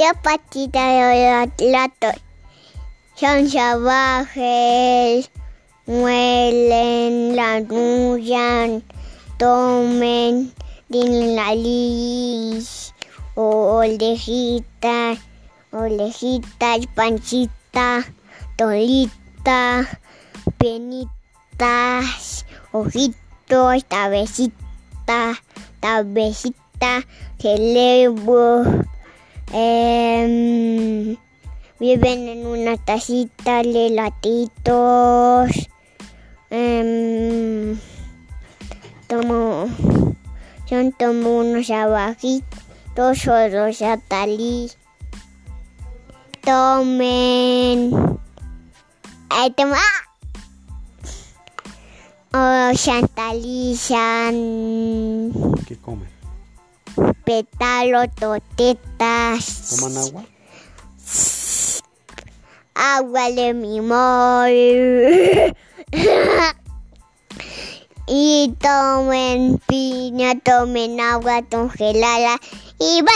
Dos patitas de los gatos son salvajes, muelen, lanullan, tomen, tienen la lis, orejitas, orejitas, pancita, tolita, penitas, ojitos, cabecita, cabecita, cerebro. Em, viven en una tacita de latitos. Em, tomo, son como unos abajitos o los atalí. Tomen. Ay, toma. O chantalizan ¿Qué comen? Pétalos, totetas. ¿Toman agua? agua de limón. y tomen piña, tomen agua congelada y bye.